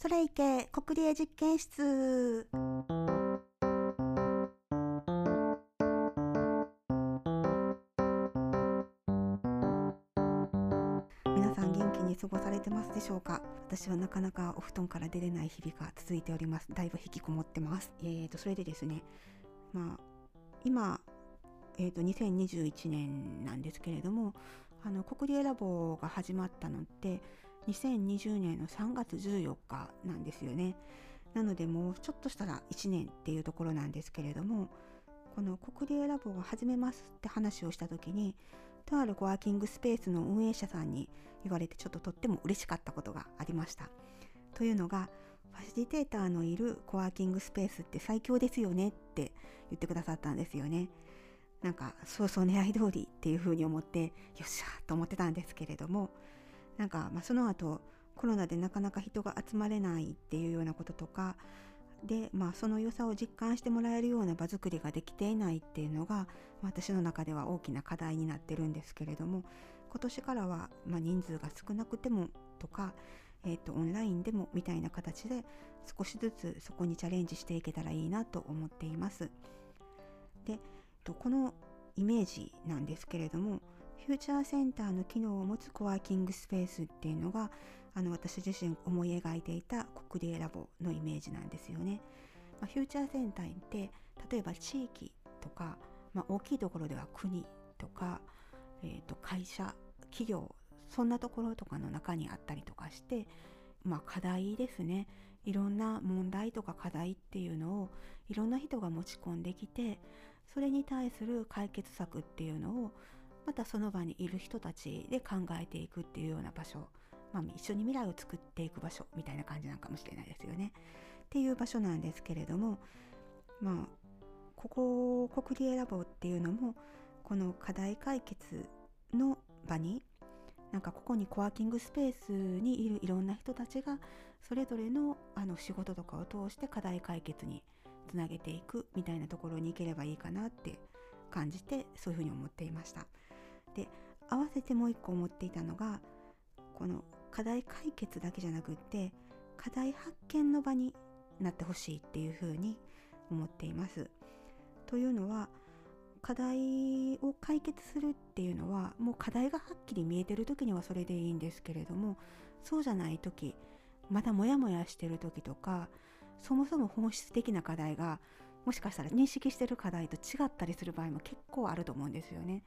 それいけ国立実験室。皆さん元気に過ごされてますでしょうか？私はなかなかお布団から出れない日々が続いております。だいぶ引きこもってます。えーとそれでですねまあ今えーと2021年なんですけれどもあの国立ラボが始まったのって2020年の3月14日なんですよね。なのでもうちょっとしたら1年っていうところなんですけれどもこの国立ラボを始めますって話をした時にとあるコワーキングスペースの運営者さんに言われてちょっととっても嬉しかったことがありました。というのがファシリテーターのいるコワーキングスペースって最強ですよねって言ってくださったんですよね。なんかそうそう狙い通りっていうふうに思ってよっしゃーと思ってたんですけれどもなんか、まあ、その後コロナでなかなか人が集まれないっていうようなこととかで、まあ、その良さを実感してもらえるような場作りができていないっていうのが私の中では大きな課題になってるんですけれども今年からは、まあ、人数が少なくてもとか、えーと、オンラインでもみたいな形で少しずつそこにチャレンジしていけたらいいなと思っています。でこのイメージなんですけれどもフューチャーセンターの機能を持つコワーキングスペースっていうのがあの私自身思い描いていた国立ラボのイメージなんですよね。まあ、フューチャーセンターって例えば地域とか、まあ、大きいところでは国とか、えー、と会社企業そんなところとかの中にあったりとかして、まあ、課題ですねいろんな問題とか課題っていうのをいろんな人が持ち込んできてそれに対する解決策っていうのをまたその場にいる人たちで考えていくっていうような場所、まあ、一緒に未来を作っていく場所みたいな感じなのかもしれないですよね。っていう場所なんですけれどもまあここ国立ラボっていうのもこの課題解決の場になんかここにコワーキングスペースにいるいろんな人たちがそれぞれのあの仕事とかを通して課題解決につなげていくみたいなところに行ければいいかなって感じてそういうふうに思っていました。で合わせてもう一個思っていたのがこの課題解決だけじゃなくって課題発見の場になってほしいっていうふうに思っています。というのは課題を解決するっていうのはもう課題がはっきり見えてる時にはそれでいいんですけれどもそうじゃない時まだモヤモヤしてる時とかそもそも本質的な課題がもしかしたら認識してる課題と違ったりする場合も結構あると思うんですよね。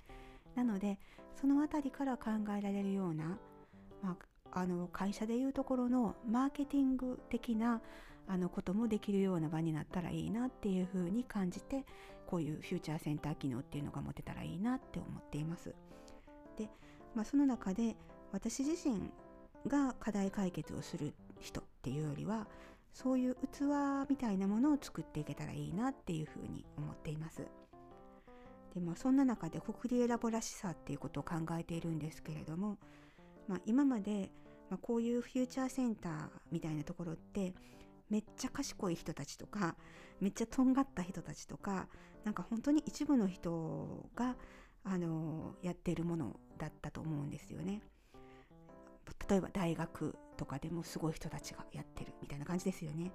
なのでその辺りから考えられるような、まあ、あの会社でいうところのマーケティング的なあのこともできるような場になったらいいなっていうふうに感じてこういうフューチャーセンター機能っていうのが持てたらいいなって思っています。で、まあ、その中で私自身が課題解決をする人っていうよりはそういう器みたいなものを作っていけたらいいなっていうふうに思っています。でまあ、そんな中で国立ラボらしさっていうことを考えているんですけれども、まあ、今まで、まあ、こういうフューチャーセンターみたいなところってめっちゃ賢い人たちとかめっちゃとんがった人たちとかなんか本当に一部の人があのやっているものだったと思うんですよね。例えば大学とかでもすごい人たちがやってるみたいな感じですよね。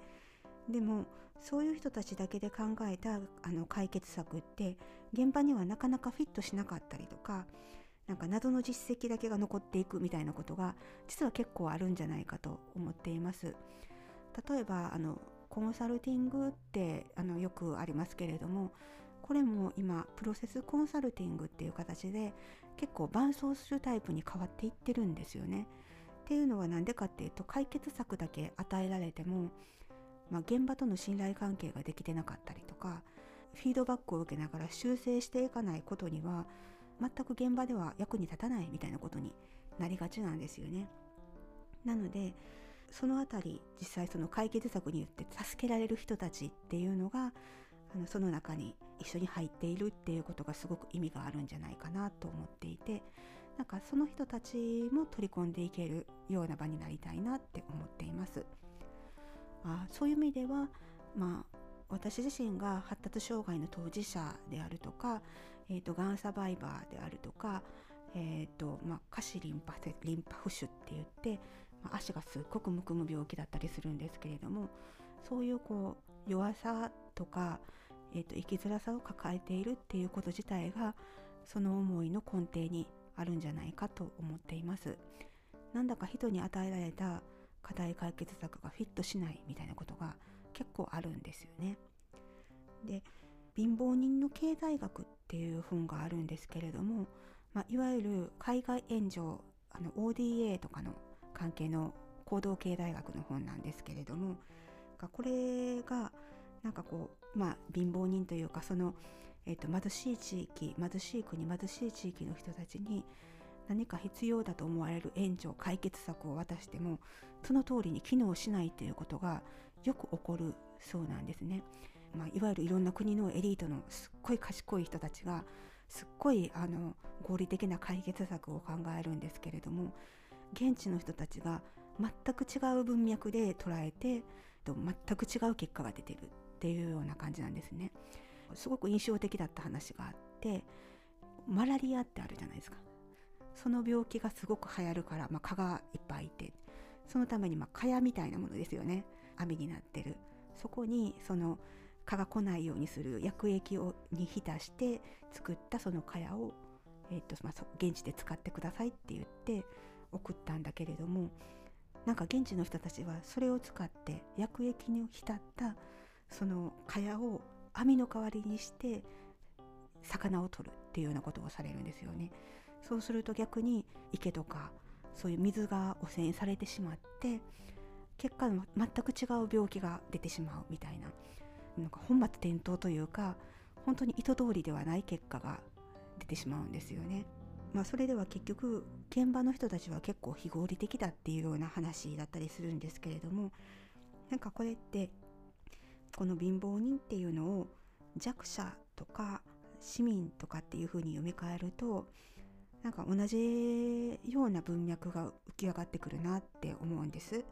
でもそういう人たちだけで考えたあの解決策って現場にはなかなかフィットしなかったりとかなんか謎の実績だけが残っていくみたいなことが実は結構あるんじゃないかと思っています。例えばあのコンサルティングってあのよくありますけれどもこれも今プロセスコンサルティングっていう形で結構伴走するタイプに変わっていってるんですよね。っていうのは何でかっていうと解決策だけ与えられてもまあ、現場との信頼関係ができてなかったりとかフィードバックを受けながら修正していかないことには全く現場では役に立たないみたいなことになりがちなんですよね。なのでそのあたり実際その解決策によって助けられる人たちっていうのがあのその中に一緒に入っているっていうことがすごく意味があるんじゃないかなと思っていてなんかその人たちも取り込んでいけるような場になりたいなって思っています。あそういう意味では、まあ、私自身が発達障害の当事者であるとか、えーと、がんサバイバーであるとか、えーとまあ、下肢リンパリンパ浮腫って言ってまあ、足がすっごくむくむ病気だったりするんですけれどもそういうこう弱さとか、えーと、生きづらさを抱えているっていうこと自体がその思いの根底にあるんじゃないかと思っています。なんだか人に与えられた課題解決策がフィットしないみたいなことが結構あるんですよね。で貧乏人の経済学っていう本があるんですけれども、まあ、いわゆる海外援助あの ODA とかの関係の行動経済学の本なんですけれどもこれがなんかこうまあ貧乏人というかその、えーと、貧しい地域貧しい国貧しい地域の人たちに何か必要だと思われる援助解決策を渡してもその通りに機能しないということがよく起こるそうなんですね。まあ、いわゆるいろんな国のエリートのすっごい賢い人たちがすっごいあの合理的な解決策を考えるんですけれども現地の人たちが全く違う文脈で捉えて全く違う結果が出てるっていうような感じなんですね。すごく印象的だった話があってマラリアってあるじゃないですか。その病気がすごく流行るから、まあ、蚊がいっぱいいてそのためにま蚊帳みたいなものですよね網になってるそこにその蚊が来ないようにする薬液をに浸して作ったその蚊帳を、えーとまあ、現地で使ってくださいって言って送ったんだけれどもなんか現地の人たちはそれを使って薬液に浸ったその蚊帳を網の代わりにして魚を取るっていうようなことをされるんですよね。そうすると逆に池とかそういう水が汚染されてしまって結果全く違う病気が出てしまうみたいななんか本末転倒というか本当に意図通りではない結果が出てしまうんですよね。まあ、それでは結局現場の人たちは結構非合理的だっていうような話だったりするんですけれどもなんかこれってこの貧乏人っていうのを弱者とか市民とかっていうふうに読み替えるとなんか同じような文脈が浮き上がってくるなって思うんです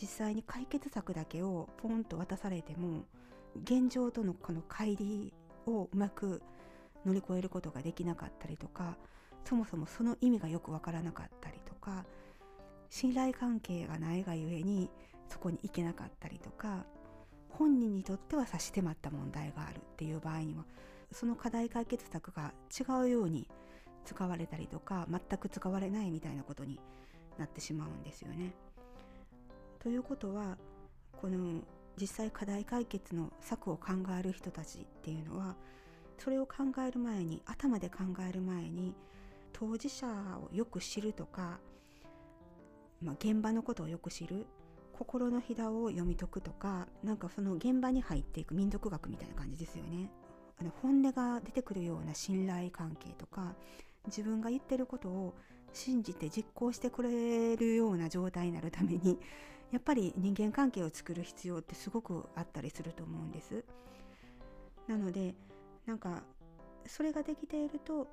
実際に解決策だけをポンと渡されても現状とのこの乖離をうまく乗り越えることができなかったりとかそもそもその意味がよくわからなかったりとか信頼関係がないがゆえにそこに行けなかったりとか本人にとっては差し迫った問題があるっていう場合にはその課題解決策が違うように使われたりとか全く使われないみたいなことになってしまうんですよね。ということはこの実際課題解決の策を考える人たちっていうのはそれを考える前に頭で考える前に当事者をよく知るとか、まあ、現場のことをよく知る心のひだを読み解くとかなんかその現場に入っていく民族学みたいな感じですよね。あの本音が出てくるような信頼関係とか自分が言ってることを信じて実行してくれるような状態になるためにやっぱり人間関係を作る必要ってすごくあったりすると思うんです。なのでなんかそれができていると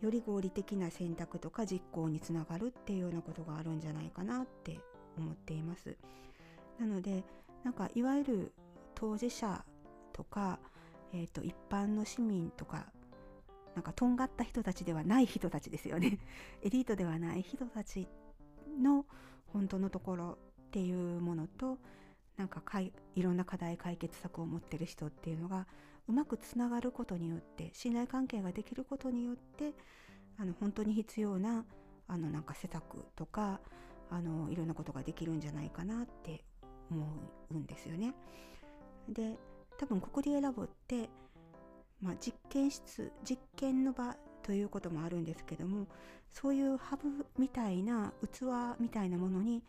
より合理的な選択とか実行につながるっていうようなことがあるんじゃないかなって思っています。なのでなんかいわゆる当事者とか、えーと、一般の市民とかなんかとんがった人たちではない人たちですよねエリートではない人たちの本当のところっていうものとなんかかいいろんな課題解決策を持ってる人っていうのがうまくつながることによって信頼関係ができることによってあの本当に必要なあのなんか施策とかあのいろんなことができるんじゃないかなって思うんですよね。で多分ココリエラボって、まあ、実験室実験の場ということもあるんですけどもそういうハブみたいな器みたいなものに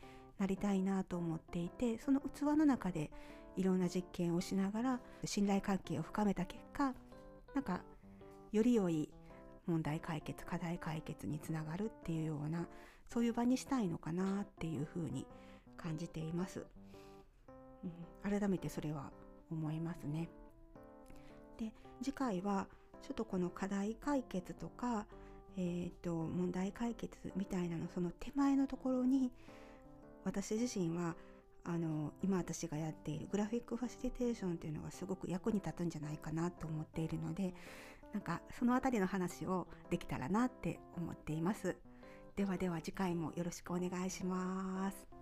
なりたいなと思っていてその器の中でいろんな実験をしながら信頼関係を深めた結果なんかより良い問題解決課題解決につながるっていうようなそういう場にしたいのかなっていうふうに感じています、うん、改めてそれは思いますね。で次回はちょっとこの課題解決とか、えーと、と問題解決みたいなのその手前のところに私自身はあの今私がやっているグラフィックファシリテーションというのがすごく役に立つんじゃないかなと思っているのでなんかその辺りの話をできたらなって思っています。ではでは次回もよろしくお願いします。